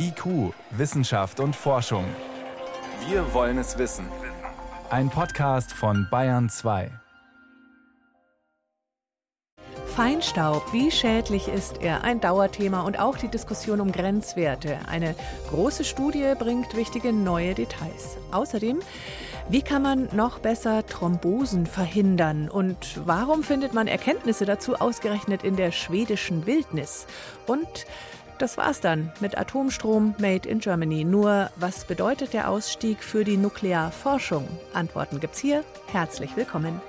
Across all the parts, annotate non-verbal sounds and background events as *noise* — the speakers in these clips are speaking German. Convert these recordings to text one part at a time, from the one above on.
IQ, Wissenschaft und Forschung. Wir wollen es wissen. Ein Podcast von Bayern 2. Feinstaub, wie schädlich ist er? Ein Dauerthema und auch die Diskussion um Grenzwerte. Eine große Studie bringt wichtige neue Details. Außerdem, wie kann man noch besser Thrombosen verhindern? Und warum findet man Erkenntnisse dazu ausgerechnet in der schwedischen Wildnis? Und das war's dann mit Atomstrom Made in Germany. Nur, was bedeutet der Ausstieg für die Nuklearforschung? Antworten gibt's hier. Herzlich willkommen.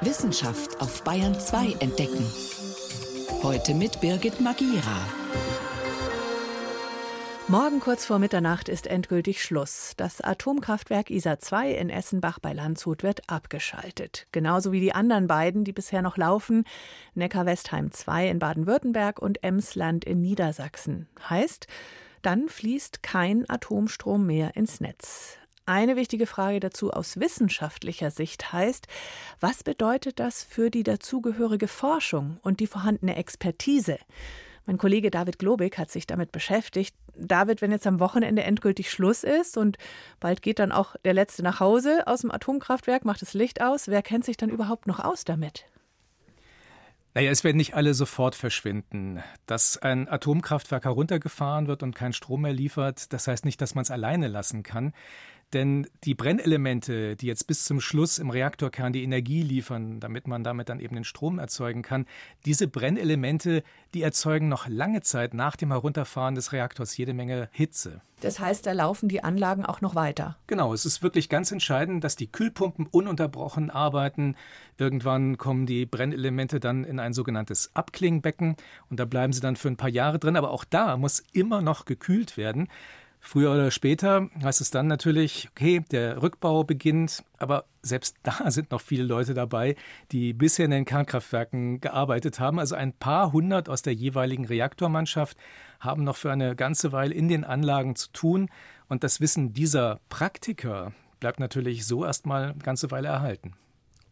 Wissenschaft auf Bayern 2 entdecken. Heute mit Birgit Magira. Morgen kurz vor Mitternacht ist endgültig Schluss. Das Atomkraftwerk ISA 2 in Essenbach bei Landshut wird abgeschaltet. Genauso wie die anderen beiden, die bisher noch laufen, Neckar-Westheim 2 in Baden-Württemberg und Emsland in Niedersachsen. Heißt, dann fließt kein Atomstrom mehr ins Netz. Eine wichtige Frage dazu aus wissenschaftlicher Sicht heißt, was bedeutet das für die dazugehörige Forschung und die vorhandene Expertise? Mein Kollege David Globig hat sich damit beschäftigt. David, wenn jetzt am Wochenende endgültig Schluss ist und bald geht dann auch der Letzte nach Hause aus dem Atomkraftwerk, macht das Licht aus, wer kennt sich dann überhaupt noch aus damit? Naja, es werden nicht alle sofort verschwinden. Dass ein Atomkraftwerk heruntergefahren wird und keinen Strom mehr liefert, das heißt nicht, dass man es alleine lassen kann. Denn die Brennelemente, die jetzt bis zum Schluss im Reaktorkern die Energie liefern, damit man damit dann eben den Strom erzeugen kann, diese Brennelemente, die erzeugen noch lange Zeit nach dem Herunterfahren des Reaktors jede Menge Hitze. Das heißt, da laufen die Anlagen auch noch weiter. Genau, es ist wirklich ganz entscheidend, dass die Kühlpumpen ununterbrochen arbeiten. Irgendwann kommen die Brennelemente dann in ein sogenanntes Abklingbecken und da bleiben sie dann für ein paar Jahre drin. Aber auch da muss immer noch gekühlt werden. Früher oder später heißt es dann natürlich, okay, der Rückbau beginnt, aber selbst da *laughs* sind noch viele Leute dabei, die bisher in den Kernkraftwerken gearbeitet haben. Also ein paar hundert aus der jeweiligen Reaktormannschaft haben noch für eine ganze Weile in den Anlagen zu tun. Und das Wissen dieser Praktiker bleibt natürlich so erstmal eine ganze Weile erhalten.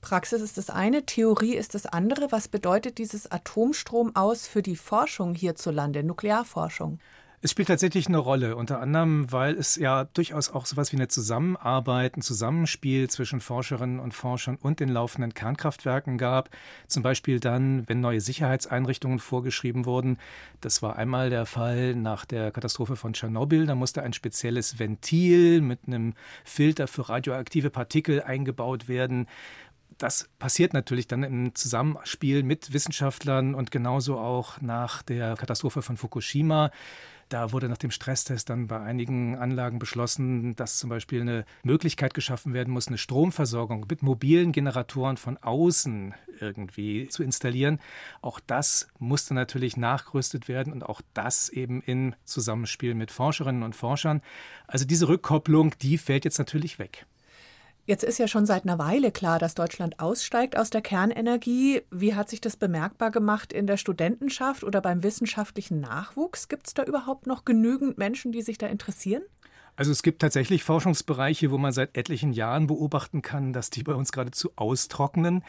Praxis ist das eine, Theorie ist das andere. Was bedeutet dieses Atomstrom aus für die Forschung hierzulande, Nuklearforschung? Es spielt tatsächlich eine Rolle, unter anderem, weil es ja durchaus auch so etwas wie eine Zusammenarbeit, ein Zusammenspiel zwischen Forscherinnen und Forschern und den laufenden Kernkraftwerken gab. Zum Beispiel dann, wenn neue Sicherheitseinrichtungen vorgeschrieben wurden. Das war einmal der Fall nach der Katastrophe von Tschernobyl. Da musste ein spezielles Ventil mit einem Filter für radioaktive Partikel eingebaut werden das passiert natürlich dann im Zusammenspiel mit Wissenschaftlern und genauso auch nach der Katastrophe von Fukushima. Da wurde nach dem Stresstest dann bei einigen Anlagen beschlossen, dass zum Beispiel eine Möglichkeit geschaffen werden muss, eine Stromversorgung mit mobilen Generatoren von außen irgendwie zu installieren. Auch das musste natürlich nachgerüstet werden und auch das eben in Zusammenspiel mit Forscherinnen und Forschern. Also diese Rückkopplung, die fällt jetzt natürlich weg. Jetzt ist ja schon seit einer Weile klar, dass Deutschland aussteigt aus der Kernenergie. Wie hat sich das bemerkbar gemacht in der Studentenschaft oder beim wissenschaftlichen Nachwuchs? Gibt es da überhaupt noch genügend Menschen, die sich da interessieren? Also es gibt tatsächlich Forschungsbereiche, wo man seit etlichen Jahren beobachten kann, dass die bei uns geradezu austrocknen.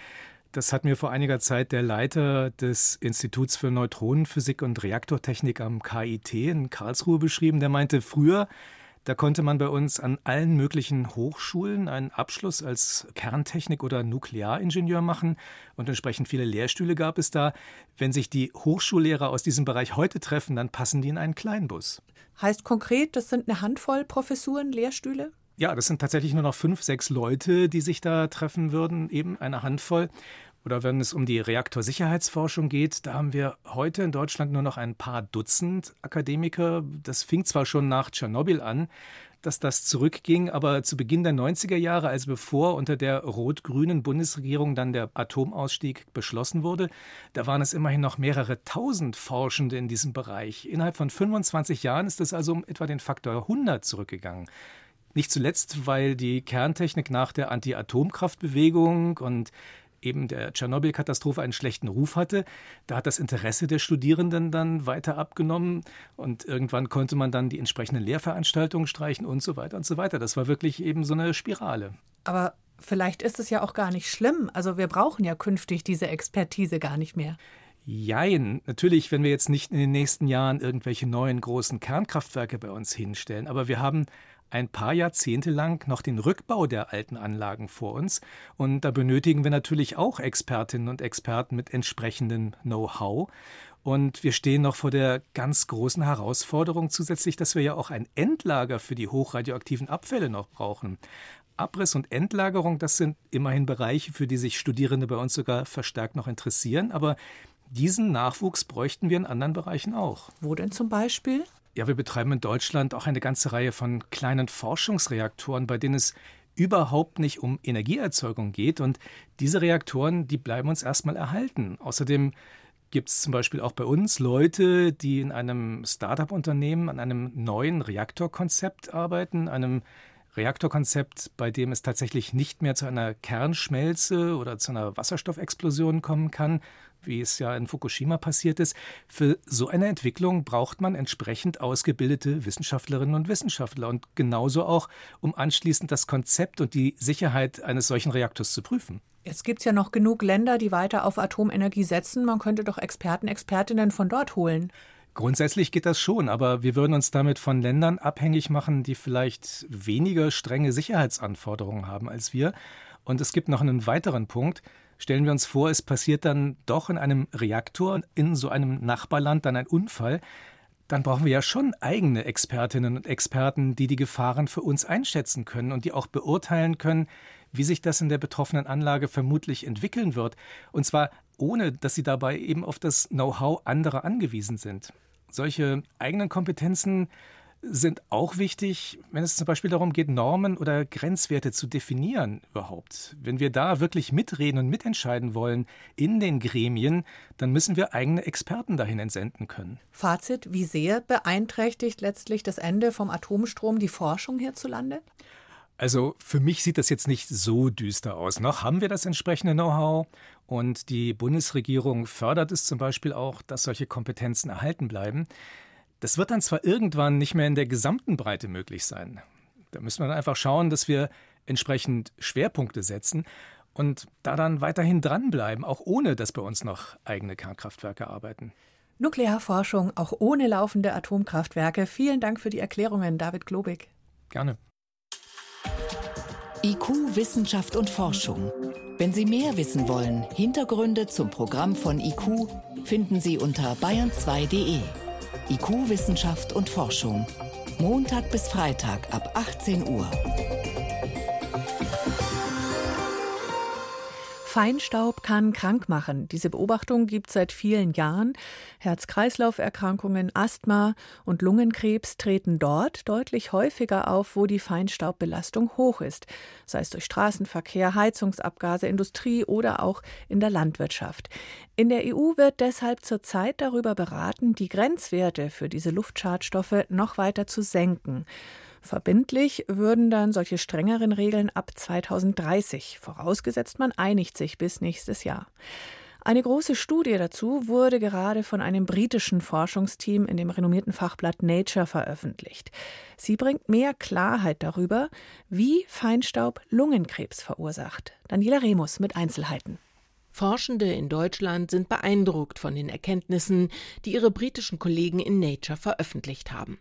Das hat mir vor einiger Zeit der Leiter des Instituts für Neutronenphysik und Reaktortechnik am KIT in Karlsruhe beschrieben. Der meinte, früher da konnte man bei uns an allen möglichen Hochschulen einen Abschluss als Kerntechnik- oder Nuklearingenieur machen und entsprechend viele Lehrstühle gab es da. Wenn sich die Hochschullehrer aus diesem Bereich heute treffen, dann passen die in einen Kleinbus. Heißt konkret, das sind eine Handvoll Professuren, Lehrstühle? Ja, das sind tatsächlich nur noch fünf, sechs Leute, die sich da treffen würden, eben eine Handvoll. Oder wenn es um die Reaktorsicherheitsforschung geht, da haben wir heute in Deutschland nur noch ein paar Dutzend Akademiker. Das fing zwar schon nach Tschernobyl an, dass das zurückging, aber zu Beginn der 90er Jahre, also bevor unter der rot-grünen Bundesregierung dann der Atomausstieg beschlossen wurde, da waren es immerhin noch mehrere tausend Forschende in diesem Bereich. Innerhalb von 25 Jahren ist es also um etwa den Faktor 100 zurückgegangen. Nicht zuletzt, weil die Kerntechnik nach der Anti-Atomkraftbewegung und eben der Tschernobyl-Katastrophe einen schlechten Ruf hatte. Da hat das Interesse der Studierenden dann weiter abgenommen und irgendwann konnte man dann die entsprechenden Lehrveranstaltungen streichen und so weiter und so weiter. Das war wirklich eben so eine Spirale. Aber vielleicht ist es ja auch gar nicht schlimm. Also wir brauchen ja künftig diese Expertise gar nicht mehr. Jein. Natürlich, wenn wir jetzt nicht in den nächsten Jahren irgendwelche neuen großen Kernkraftwerke bei uns hinstellen, aber wir haben ein paar Jahrzehnte lang noch den Rückbau der alten Anlagen vor uns. Und da benötigen wir natürlich auch Expertinnen und Experten mit entsprechendem Know-how. Und wir stehen noch vor der ganz großen Herausforderung zusätzlich, dass wir ja auch ein Endlager für die hochradioaktiven Abfälle noch brauchen. Abriss und Endlagerung, das sind immerhin Bereiche, für die sich Studierende bei uns sogar verstärkt noch interessieren. Aber diesen Nachwuchs bräuchten wir in anderen Bereichen auch. Wo denn zum Beispiel? Ja, wir betreiben in Deutschland auch eine ganze Reihe von kleinen Forschungsreaktoren, bei denen es überhaupt nicht um Energieerzeugung geht. Und diese Reaktoren, die bleiben uns erstmal erhalten. Außerdem gibt es zum Beispiel auch bei uns Leute, die in einem Start-up-Unternehmen an einem neuen Reaktorkonzept arbeiten, einem Reaktorkonzept, bei dem es tatsächlich nicht mehr zu einer Kernschmelze oder zu einer Wasserstoffexplosion kommen kann, wie es ja in Fukushima passiert ist. Für so eine Entwicklung braucht man entsprechend ausgebildete Wissenschaftlerinnen und Wissenschaftler und genauso auch, um anschließend das Konzept und die Sicherheit eines solchen Reaktors zu prüfen. Jetzt gibt es ja noch genug Länder, die weiter auf Atomenergie setzen. Man könnte doch Experten, Expertinnen von dort holen. Grundsätzlich geht das schon, aber wir würden uns damit von Ländern abhängig machen, die vielleicht weniger strenge Sicherheitsanforderungen haben als wir. Und es gibt noch einen weiteren Punkt. Stellen wir uns vor, es passiert dann doch in einem Reaktor in so einem Nachbarland dann ein Unfall. Dann brauchen wir ja schon eigene Expertinnen und Experten, die die Gefahren für uns einschätzen können und die auch beurteilen können, wie sich das in der betroffenen Anlage vermutlich entwickeln wird. Und zwar ohne, dass sie dabei eben auf das Know-how anderer angewiesen sind solche eigenen Kompetenzen sind auch wichtig, wenn es zum Beispiel darum geht, Normen oder Grenzwerte zu definieren überhaupt. Wenn wir da wirklich mitreden und mitentscheiden wollen in den Gremien, dann müssen wir eigene Experten dahin entsenden können. Fazit, wie sehr beeinträchtigt letztlich das Ende vom Atomstrom die Forschung hierzulande? Also für mich sieht das jetzt nicht so düster aus. Noch haben wir das entsprechende Know-how und die Bundesregierung fördert es zum Beispiel auch, dass solche Kompetenzen erhalten bleiben. Das wird dann zwar irgendwann nicht mehr in der gesamten Breite möglich sein. Da müssen wir dann einfach schauen, dass wir entsprechend Schwerpunkte setzen und da dann weiterhin dranbleiben, auch ohne dass bei uns noch eigene Kernkraftwerke arbeiten. Nuklearforschung auch ohne laufende Atomkraftwerke. Vielen Dank für die Erklärungen, David Globig. Gerne. IQ, Wissenschaft und Forschung. Wenn Sie mehr wissen wollen, Hintergründe zum Programm von IQ finden Sie unter bayern2.de. IQ, Wissenschaft und Forschung. Montag bis Freitag ab 18 Uhr. Feinstaub kann krank machen. Diese Beobachtung gibt es seit vielen Jahren. Herz-Kreislauf-Erkrankungen, Asthma und Lungenkrebs treten dort deutlich häufiger auf, wo die Feinstaubbelastung hoch ist, sei es durch Straßenverkehr, Heizungsabgase, Industrie oder auch in der Landwirtschaft. In der EU wird deshalb zurzeit darüber beraten, die Grenzwerte für diese Luftschadstoffe noch weiter zu senken. Verbindlich würden dann solche strengeren Regeln ab 2030, vorausgesetzt man einigt sich bis nächstes Jahr. Eine große Studie dazu wurde gerade von einem britischen Forschungsteam in dem renommierten Fachblatt Nature veröffentlicht. Sie bringt mehr Klarheit darüber, wie Feinstaub Lungenkrebs verursacht. Daniela Remus mit Einzelheiten. Forschende in Deutschland sind beeindruckt von den Erkenntnissen, die ihre britischen Kollegen in Nature veröffentlicht haben.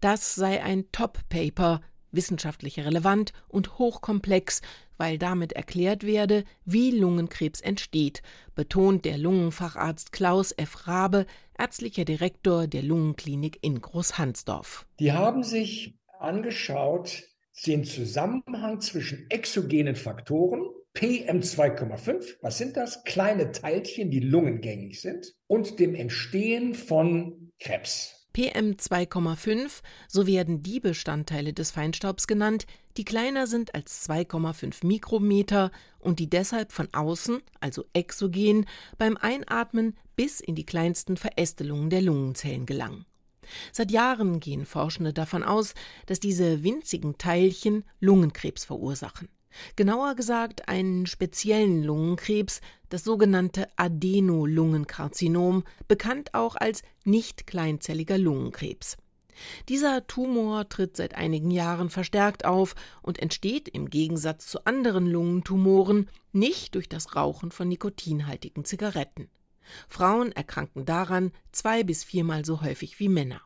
Das sei ein Top-Paper, wissenschaftlich relevant und hochkomplex, weil damit erklärt werde, wie Lungenkrebs entsteht, betont der Lungenfacharzt Klaus F. Rabe, ärztlicher Direktor der Lungenklinik in Großhansdorf. Die haben sich angeschaut, den Zusammenhang zwischen exogenen Faktoren, PM2,5, was sind das? Kleine Teilchen, die lungengängig sind, und dem Entstehen von Krebs. PM2,5, so werden die Bestandteile des Feinstaubs genannt, die kleiner sind als 2,5 Mikrometer und die deshalb von außen, also exogen, beim Einatmen bis in die kleinsten Verästelungen der Lungenzellen gelangen. Seit Jahren gehen Forschende davon aus, dass diese winzigen Teilchen Lungenkrebs verursachen. Genauer gesagt einen speziellen Lungenkrebs, das sogenannte Adenolungenkarzinom, bekannt auch als nicht kleinzelliger Lungenkrebs. Dieser Tumor tritt seit einigen Jahren verstärkt auf und entsteht im Gegensatz zu anderen Lungentumoren nicht durch das Rauchen von nikotinhaltigen Zigaretten. Frauen erkranken daran zwei bis viermal so häufig wie Männer.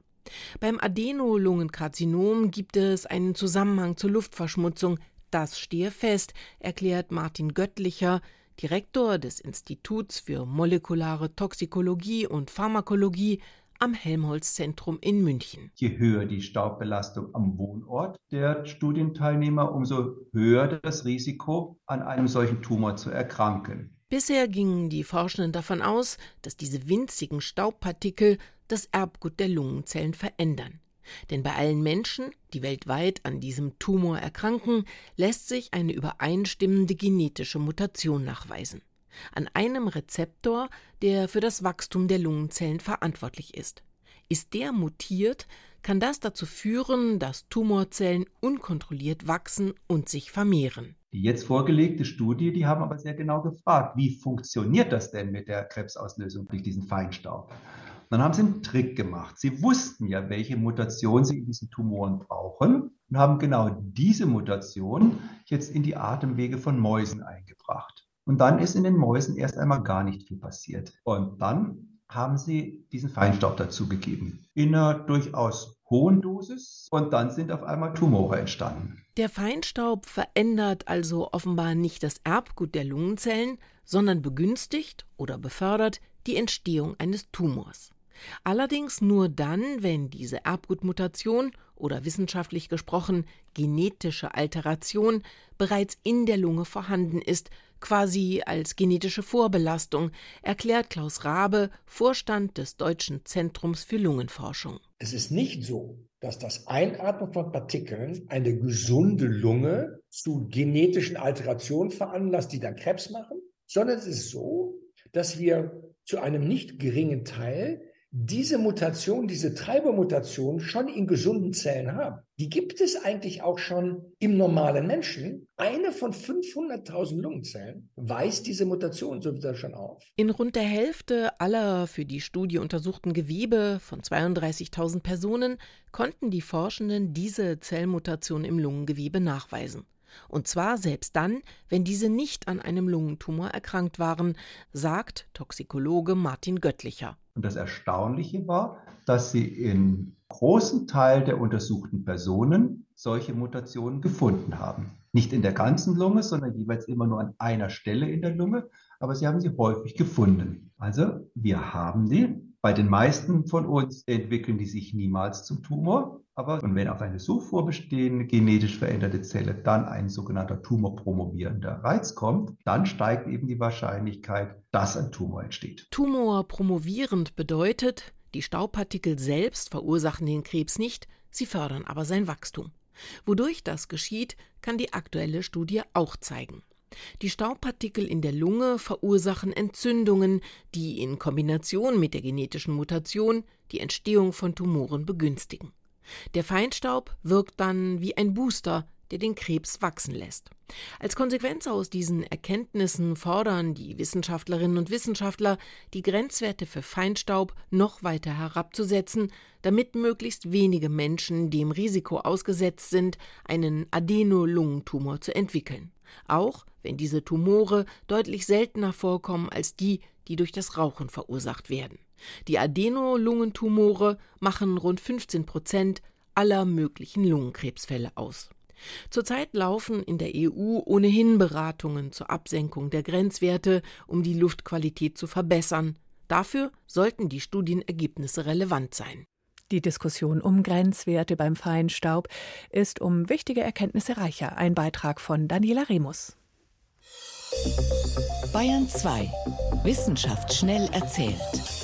Beim Adenolungenkarzinom gibt es einen Zusammenhang zur Luftverschmutzung. Das stehe fest, erklärt Martin Göttlicher, Direktor des Instituts für molekulare Toxikologie und Pharmakologie am Helmholtz-Zentrum in München. Je höher die Staubbelastung am Wohnort der Studienteilnehmer, umso höher das Risiko, an einem solchen Tumor zu erkranken. Bisher gingen die Forschenden davon aus, dass diese winzigen Staubpartikel das Erbgut der Lungenzellen verändern. Denn bei allen Menschen, die weltweit an diesem Tumor erkranken, lässt sich eine übereinstimmende genetische Mutation nachweisen. An einem Rezeptor, der für das Wachstum der Lungenzellen verantwortlich ist. Ist der mutiert, kann das dazu führen, dass Tumorzellen unkontrolliert wachsen und sich vermehren. Die jetzt vorgelegte Studie, die haben aber sehr genau gefragt, wie funktioniert das denn mit der Krebsauslösung durch diesen Feinstaub? Dann haben sie einen Trick gemacht. Sie wussten ja, welche Mutation sie in diesen Tumoren brauchen und haben genau diese Mutation jetzt in die Atemwege von Mäusen eingebracht. Und dann ist in den Mäusen erst einmal gar nicht viel passiert. Und dann haben sie diesen Feinstaub dazugegeben. In einer durchaus hohen Dosis und dann sind auf einmal Tumore entstanden. Der Feinstaub verändert also offenbar nicht das Erbgut der Lungenzellen, sondern begünstigt oder befördert die Entstehung eines Tumors. Allerdings nur dann, wenn diese Erbgutmutation oder wissenschaftlich gesprochen genetische Alteration bereits in der Lunge vorhanden ist, quasi als genetische Vorbelastung, erklärt Klaus Rabe, Vorstand des Deutschen Zentrums für Lungenforschung. Es ist nicht so, dass das Einatmen von Partikeln eine gesunde Lunge zu genetischen Alterationen veranlasst, die dann Krebs machen, sondern es ist so, dass wir zu einem nicht geringen Teil diese Mutation, diese Treibermutation schon in gesunden Zellen haben. Die gibt es eigentlich auch schon im normalen Menschen. Eine von 500.000 Lungenzellen weist diese Mutation sowieso schon auf. In rund der Hälfte aller für die Studie untersuchten Gewebe von 32.000 Personen konnten die Forschenden diese Zellmutation im Lungengewebe nachweisen. Und zwar selbst dann, wenn diese nicht an einem Lungentumor erkrankt waren, sagt Toxikologe Martin Göttlicher. Und das Erstaunliche war, dass sie in großen Teil der untersuchten Personen solche Mutationen gefunden haben. Nicht in der ganzen Lunge, sondern jeweils immer nur an einer Stelle in der Lunge, aber sie haben sie häufig gefunden. Also wir haben sie. Bei den meisten von uns entwickeln die sich niemals zum Tumor. Aber und wenn auf eine so vorbestehende genetisch veränderte Zelle dann ein sogenannter tumorpromovierender Reiz kommt, dann steigt eben die Wahrscheinlichkeit, dass ein Tumor entsteht. Tumorpromovierend bedeutet, die Staubpartikel selbst verursachen den Krebs nicht, sie fördern aber sein Wachstum. Wodurch das geschieht, kann die aktuelle Studie auch zeigen. Die Staubpartikel in der Lunge verursachen Entzündungen, die in Kombination mit der genetischen Mutation die Entstehung von Tumoren begünstigen. Der Feinstaub wirkt dann wie ein Booster, der den Krebs wachsen lässt. Als Konsequenz aus diesen Erkenntnissen fordern die Wissenschaftlerinnen und Wissenschaftler, die Grenzwerte für Feinstaub noch weiter herabzusetzen, damit möglichst wenige Menschen dem Risiko ausgesetzt sind, einen Adenolungentumor zu entwickeln. Auch wenn diese Tumore deutlich seltener vorkommen als die, die durch das Rauchen verursacht werden. Die Adenolungentumore machen rund 15 Prozent aller möglichen Lungenkrebsfälle aus. Zurzeit laufen in der EU ohnehin Beratungen zur Absenkung der Grenzwerte, um die Luftqualität zu verbessern. Dafür sollten die Studienergebnisse relevant sein. Die Diskussion um Grenzwerte beim Feinstaub ist um wichtige Erkenntnisse reicher. Ein Beitrag von Daniela Remus. Bayern 2. Wissenschaft schnell erzählt.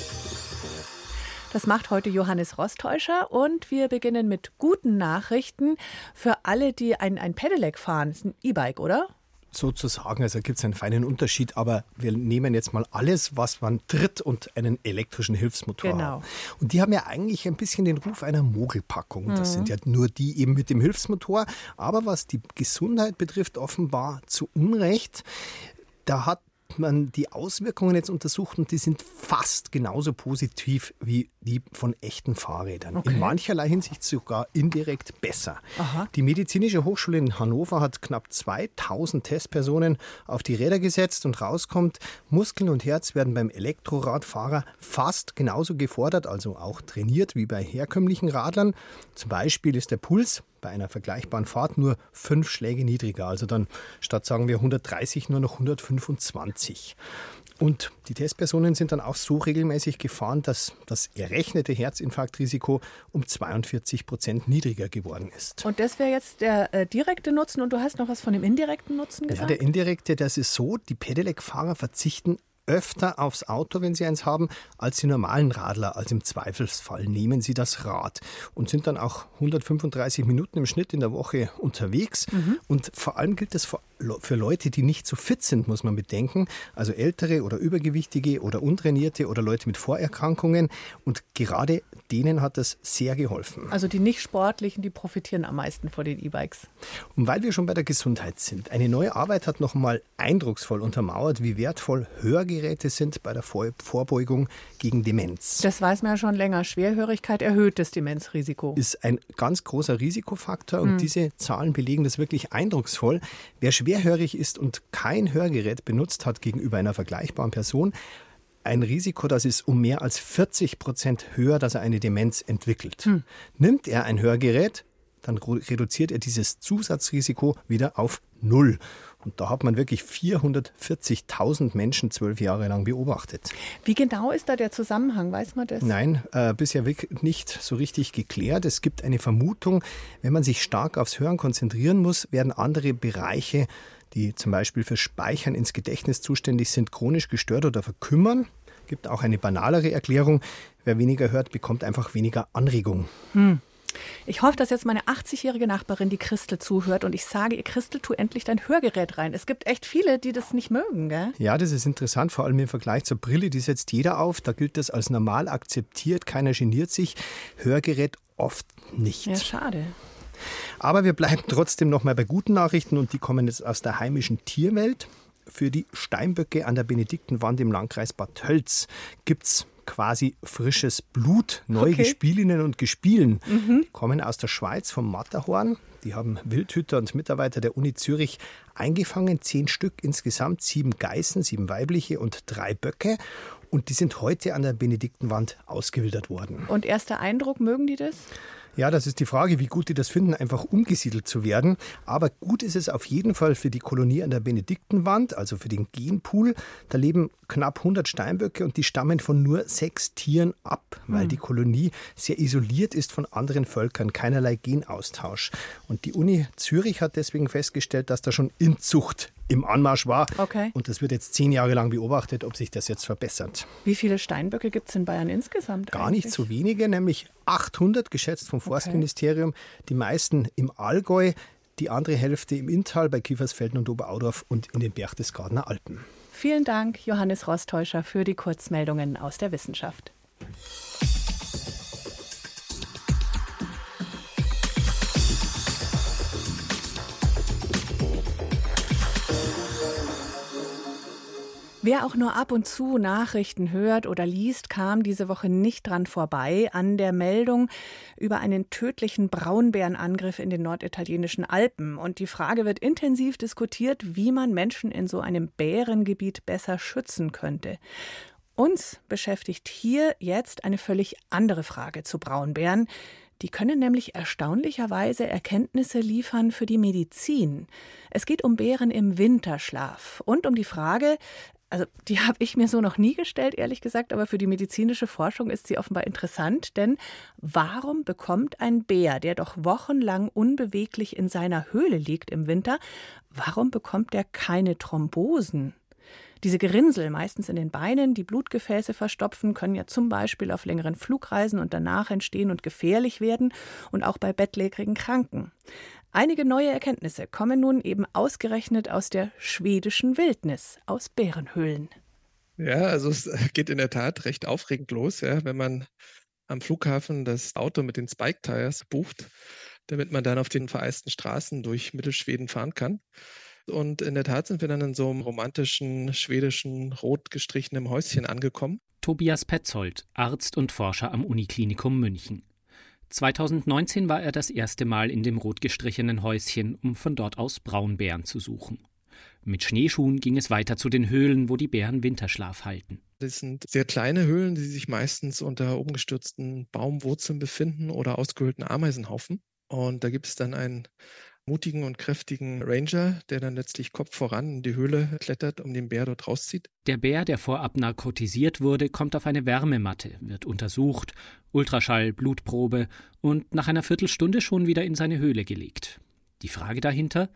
Das macht heute Johannes Rostäuscher und wir beginnen mit guten Nachrichten für alle, die ein, ein Pedelec fahren. Das ist ein E-Bike, oder? sozusagen. Also gibt es einen feinen Unterschied, aber wir nehmen jetzt mal alles, was man tritt und einen elektrischen Hilfsmotor genau. Und die haben ja eigentlich ein bisschen den Ruf einer Mogelpackung. Das mhm. sind ja nur die eben mit dem Hilfsmotor. Aber was die Gesundheit betrifft, offenbar zu Unrecht. Da hat man die Auswirkungen jetzt untersucht und die sind fast genauso positiv wie die von echten Fahrrädern. Okay. In mancherlei Hinsicht sogar indirekt besser. Aha. Die Medizinische Hochschule in Hannover hat knapp 2000 Testpersonen auf die Räder gesetzt und rauskommt, Muskeln und Herz werden beim Elektroradfahrer fast genauso gefordert, also auch trainiert wie bei herkömmlichen Radlern. Zum Beispiel ist der Puls bei einer vergleichbaren Fahrt nur fünf Schläge niedriger. Also dann statt sagen wir 130 nur noch 125. Und die Testpersonen sind dann auch so regelmäßig gefahren, dass das errechnete Herzinfarktrisiko um 42 Prozent niedriger geworden ist. Und das wäre jetzt der äh, direkte Nutzen und du hast noch was von dem indirekten Nutzen gesagt? Ja, der indirekte, das ist so, die Pedelec-Fahrer verzichten öfter aufs Auto, wenn sie eins haben, als die normalen Radler. Also im Zweifelsfall nehmen sie das Rad und sind dann auch 135 Minuten im Schnitt in der Woche unterwegs. Mhm. Und vor allem gilt das für Leute, die nicht so fit sind, muss man bedenken. Also ältere oder übergewichtige oder untrainierte oder Leute mit Vorerkrankungen. Und gerade denen hat das sehr geholfen. Also die nicht sportlichen, die profitieren am meisten von den E-Bikes. Und weil wir schon bei der Gesundheit sind, eine neue Arbeit hat noch mal eindrucksvoll untermauert, wie wertvoll Hörgeräte sind bei der Vorbeugung gegen Demenz. Das weiß man ja schon länger. Schwerhörigkeit erhöht das Demenzrisiko. Ist ein ganz großer Risikofaktor und hm. diese Zahlen belegen das wirklich eindrucksvoll. Wer schwer schwerhörig ist und kein Hörgerät benutzt hat gegenüber einer vergleichbaren Person, ein Risiko, das ist um mehr als 40 Prozent höher, dass er eine Demenz entwickelt. Hm. Nimmt er ein Hörgerät, dann reduziert er dieses Zusatzrisiko wieder auf Null. Und da hat man wirklich 440.000 Menschen zwölf Jahre lang beobachtet. Wie genau ist da der Zusammenhang? Weiß man das? Nein, äh, bisher nicht so richtig geklärt. Es gibt eine Vermutung, wenn man sich stark aufs Hören konzentrieren muss, werden andere Bereiche, die zum Beispiel für Speichern ins Gedächtnis zuständig sind, chronisch gestört oder verkümmern. Es gibt auch eine banalere Erklärung. Wer weniger hört, bekommt einfach weniger Anregung. Hm. Ich hoffe, dass jetzt meine 80-jährige Nachbarin, die Christel, zuhört und ich sage ihr, Christel, tu endlich dein Hörgerät rein. Es gibt echt viele, die das nicht mögen, gell? Ja, das ist interessant, vor allem im Vergleich zur Brille, die setzt jeder auf. Da gilt das als normal akzeptiert, keiner geniert sich. Hörgerät oft nicht. Ja, schade. Aber wir bleiben trotzdem noch mal bei guten Nachrichten und die kommen jetzt aus der heimischen Tierwelt. Für die Steinböcke an der Benediktenwand im Landkreis Bad Tölz gibt es quasi frisches Blut. Neue okay. Gespielinnen und Gespielen mhm. kommen aus der Schweiz vom Matterhorn. Die haben Wildhüter und Mitarbeiter der Uni Zürich eingefangen. Zehn Stück insgesamt, sieben Geißen, sieben weibliche und drei Böcke. Und die sind heute an der Benediktenwand ausgewildert worden. Und erster Eindruck, mögen die das? Ja, das ist die Frage, wie gut die das finden, einfach umgesiedelt zu werden. Aber gut ist es auf jeden Fall für die Kolonie an der Benediktenwand, also für den Genpool. Da leben knapp 100 Steinböcke und die stammen von nur sechs Tieren ab, weil hm. die Kolonie sehr isoliert ist von anderen Völkern, keinerlei Genaustausch. Und die Uni Zürich hat deswegen festgestellt, dass da schon Inzucht im Anmarsch war. Okay. Und das wird jetzt zehn Jahre lang beobachtet, ob sich das jetzt verbessert. Wie viele Steinböcke gibt es in Bayern insgesamt? Gar eigentlich? nicht so wenige, nämlich 800 geschätzt vom Forstministerium. Okay. Die meisten im Allgäu, die andere Hälfte im Inntal bei Kiefersfelden und Oberaudorf und in den Berchtesgadener Alpen. Vielen Dank, Johannes Rostäuscher, für die Kurzmeldungen aus der Wissenschaft. Wer auch nur ab und zu Nachrichten hört oder liest, kam diese Woche nicht dran vorbei an der Meldung über einen tödlichen Braunbärenangriff in den norditalienischen Alpen. Und die Frage wird intensiv diskutiert, wie man Menschen in so einem Bärengebiet besser schützen könnte. Uns beschäftigt hier jetzt eine völlig andere Frage zu Braunbären. Die können nämlich erstaunlicherweise Erkenntnisse liefern für die Medizin. Es geht um Bären im Winterschlaf und um die Frage, also die habe ich mir so noch nie gestellt, ehrlich gesagt, aber für die medizinische Forschung ist sie offenbar interessant, denn warum bekommt ein Bär, der doch wochenlang unbeweglich in seiner Höhle liegt im Winter, warum bekommt er keine Thrombosen? Diese Gerinnsel, meistens in den Beinen, die Blutgefäße verstopfen, können ja zum Beispiel auf längeren Flugreisen und danach entstehen und gefährlich werden und auch bei bettlägerigen Kranken. Einige neue Erkenntnisse kommen nun eben ausgerechnet aus der schwedischen Wildnis, aus Bärenhöhlen. Ja, also es geht in der Tat recht aufregend los, ja, wenn man am Flughafen das Auto mit den Spike Tires bucht, damit man dann auf den vereisten Straßen durch Mittelschweden fahren kann. Und in der Tat sind wir dann in so einem romantischen, schwedischen, rot gestrichenen Häuschen angekommen. Tobias Petzold, Arzt und Forscher am Uniklinikum München. 2019 war er das erste Mal in dem rot gestrichenen Häuschen, um von dort aus Braunbären zu suchen. Mit Schneeschuhen ging es weiter zu den Höhlen, wo die Bären Winterschlaf halten. Das sind sehr kleine Höhlen, die sich meistens unter umgestürzten Baumwurzeln befinden oder ausgehöhlten Ameisenhaufen. Und da gibt es dann einen mutigen und kräftigen Ranger, der dann letztlich Kopf voran in die Höhle klettert, um den Bär dort rauszieht. Der Bär, der vorab narkotisiert wurde, kommt auf eine Wärmematte, wird untersucht, Ultraschall, Blutprobe und nach einer Viertelstunde schon wieder in seine Höhle gelegt. Die Frage dahinter,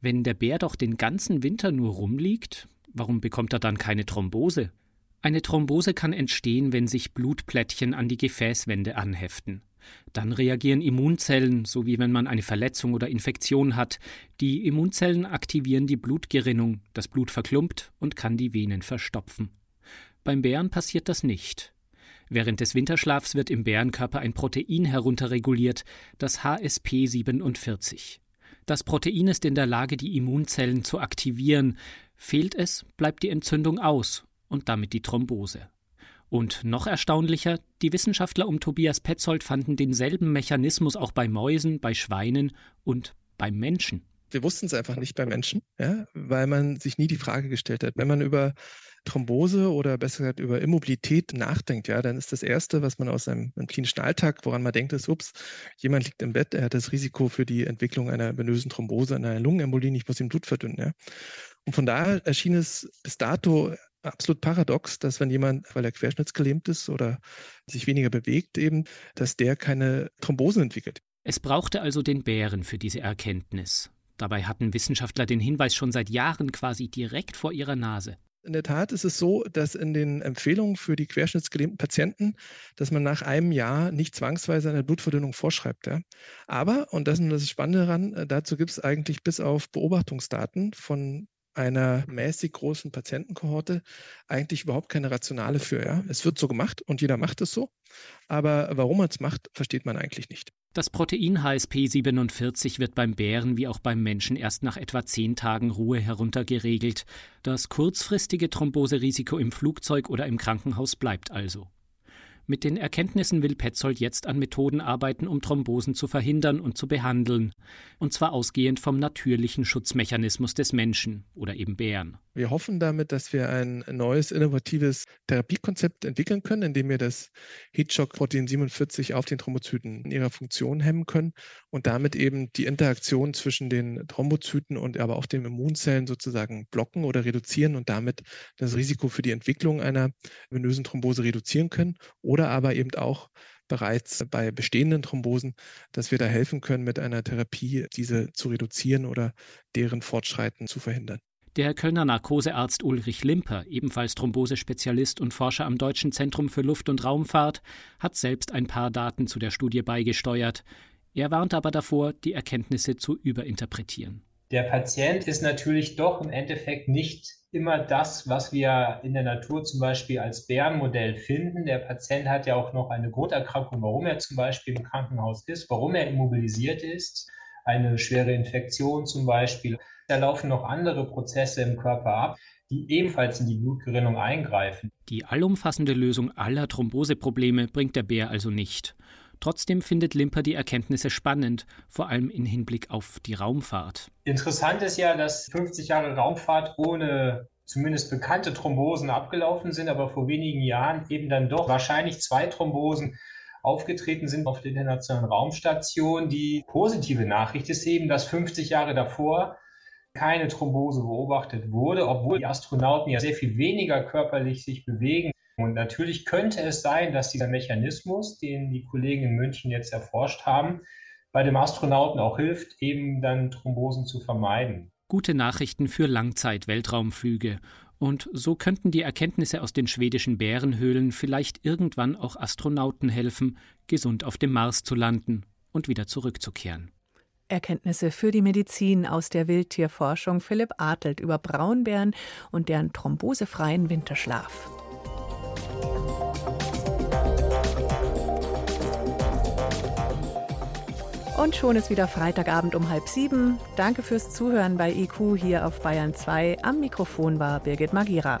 wenn der Bär doch den ganzen Winter nur rumliegt, warum bekommt er dann keine Thrombose? Eine Thrombose kann entstehen, wenn sich Blutplättchen an die Gefäßwände anheften. Dann reagieren Immunzellen, so wie wenn man eine Verletzung oder Infektion hat. Die Immunzellen aktivieren die Blutgerinnung, das Blut verklumpt und kann die Venen verstopfen. Beim Bären passiert das nicht. Während des Winterschlafs wird im Bärenkörper ein Protein herunterreguliert, das HSP47. Das Protein ist in der Lage, die Immunzellen zu aktivieren. Fehlt es, bleibt die Entzündung aus und damit die Thrombose. Und noch erstaunlicher, die Wissenschaftler um Tobias Petzold fanden denselben Mechanismus auch bei Mäusen, bei Schweinen und beim Menschen. Wir wussten es einfach nicht bei Menschen, ja, weil man sich nie die Frage gestellt hat. Wenn man über Thrombose oder besser gesagt über Immobilität nachdenkt, ja, dann ist das Erste, was man aus seinem klinischen Alltag, woran man denkt, ist, ups, jemand liegt im Bett, er hat das Risiko für die Entwicklung einer venösen Thrombose, einer Lungenembolie, ich muss ihm Blut verdünnen. Ja. Und von daher erschien es bis dato absolut paradox, dass wenn jemand, weil er querschnittsgelähmt ist oder sich weniger bewegt, eben, dass der keine Thrombosen entwickelt. Es brauchte also den Bären für diese Erkenntnis. Dabei hatten Wissenschaftler den Hinweis schon seit Jahren quasi direkt vor ihrer Nase. In der Tat ist es so, dass in den Empfehlungen für die querschnittsgelähmten Patienten, dass man nach einem Jahr nicht zwangsweise eine Blutverdünnung vorschreibt. Ja. Aber, und das ist das Spannende daran, äh, dazu gibt es eigentlich bis auf Beobachtungsdaten von einer mäßig großen Patientenkohorte eigentlich überhaupt keine Rationale für. Ja? Es wird so gemacht und jeder macht es so, aber warum man es macht, versteht man eigentlich nicht. Das Protein HSP47 wird beim Bären wie auch beim Menschen erst nach etwa zehn Tagen Ruhe heruntergeregelt. Das kurzfristige Thromboserisiko im Flugzeug oder im Krankenhaus bleibt also. Mit den Erkenntnissen will Petzold jetzt an Methoden arbeiten, um Thrombosen zu verhindern und zu behandeln. Und zwar ausgehend vom natürlichen Schutzmechanismus des Menschen oder eben Bären. Wir hoffen damit, dass wir ein neues, innovatives Therapiekonzept entwickeln können, indem wir das Heatshock-Protein 47 auf den Thrombozyten in ihrer Funktion hemmen können und damit eben die Interaktion zwischen den Thrombozyten und aber auch den Immunzellen sozusagen blocken oder reduzieren und damit das Risiko für die Entwicklung einer venösen Thrombose reduzieren können oder aber eben auch bereits bei bestehenden Thrombosen, dass wir da helfen können, mit einer Therapie diese zu reduzieren oder deren Fortschreiten zu verhindern. Der Kölner Narkosearzt Ulrich Limper, ebenfalls Thrombosespezialist und Forscher am Deutschen Zentrum für Luft- und Raumfahrt, hat selbst ein paar Daten zu der Studie beigesteuert. Er warnt aber davor, die Erkenntnisse zu überinterpretieren. Der Patient ist natürlich doch im Endeffekt nicht immer das, was wir in der Natur zum Beispiel als Bärenmodell finden. Der Patient hat ja auch noch eine Grunderkrankung, warum er zum Beispiel im Krankenhaus ist, warum er immobilisiert ist, eine schwere Infektion zum Beispiel. Da laufen noch andere Prozesse im Körper ab, die ebenfalls in die Blutgerinnung eingreifen. Die allumfassende Lösung aller Thromboseprobleme bringt der Bär also nicht. Trotzdem findet Limper die Erkenntnisse spannend, vor allem im Hinblick auf die Raumfahrt. Interessant ist ja, dass 50 Jahre Raumfahrt ohne zumindest bekannte Thrombosen abgelaufen sind, aber vor wenigen Jahren eben dann doch wahrscheinlich zwei Thrombosen aufgetreten sind auf der Internationalen Raumstation. Die positive Nachricht ist eben, dass 50 Jahre davor keine Thrombose beobachtet wurde, obwohl die Astronauten ja sehr viel weniger körperlich sich bewegen. Und natürlich könnte es sein, dass dieser Mechanismus, den die Kollegen in München jetzt erforscht haben, bei dem Astronauten auch hilft, eben dann Thrombosen zu vermeiden. Gute Nachrichten für Langzeit-Weltraumflüge. Und so könnten die Erkenntnisse aus den schwedischen Bärenhöhlen vielleicht irgendwann auch Astronauten helfen, gesund auf dem Mars zu landen und wieder zurückzukehren. Erkenntnisse für die Medizin aus der Wildtierforschung Philipp Artelt über Braunbären und deren thrombosefreien Winterschlaf. Und schon ist wieder Freitagabend um halb sieben. Danke fürs Zuhören bei IQ hier auf Bayern 2. Am Mikrofon war Birgit Magira.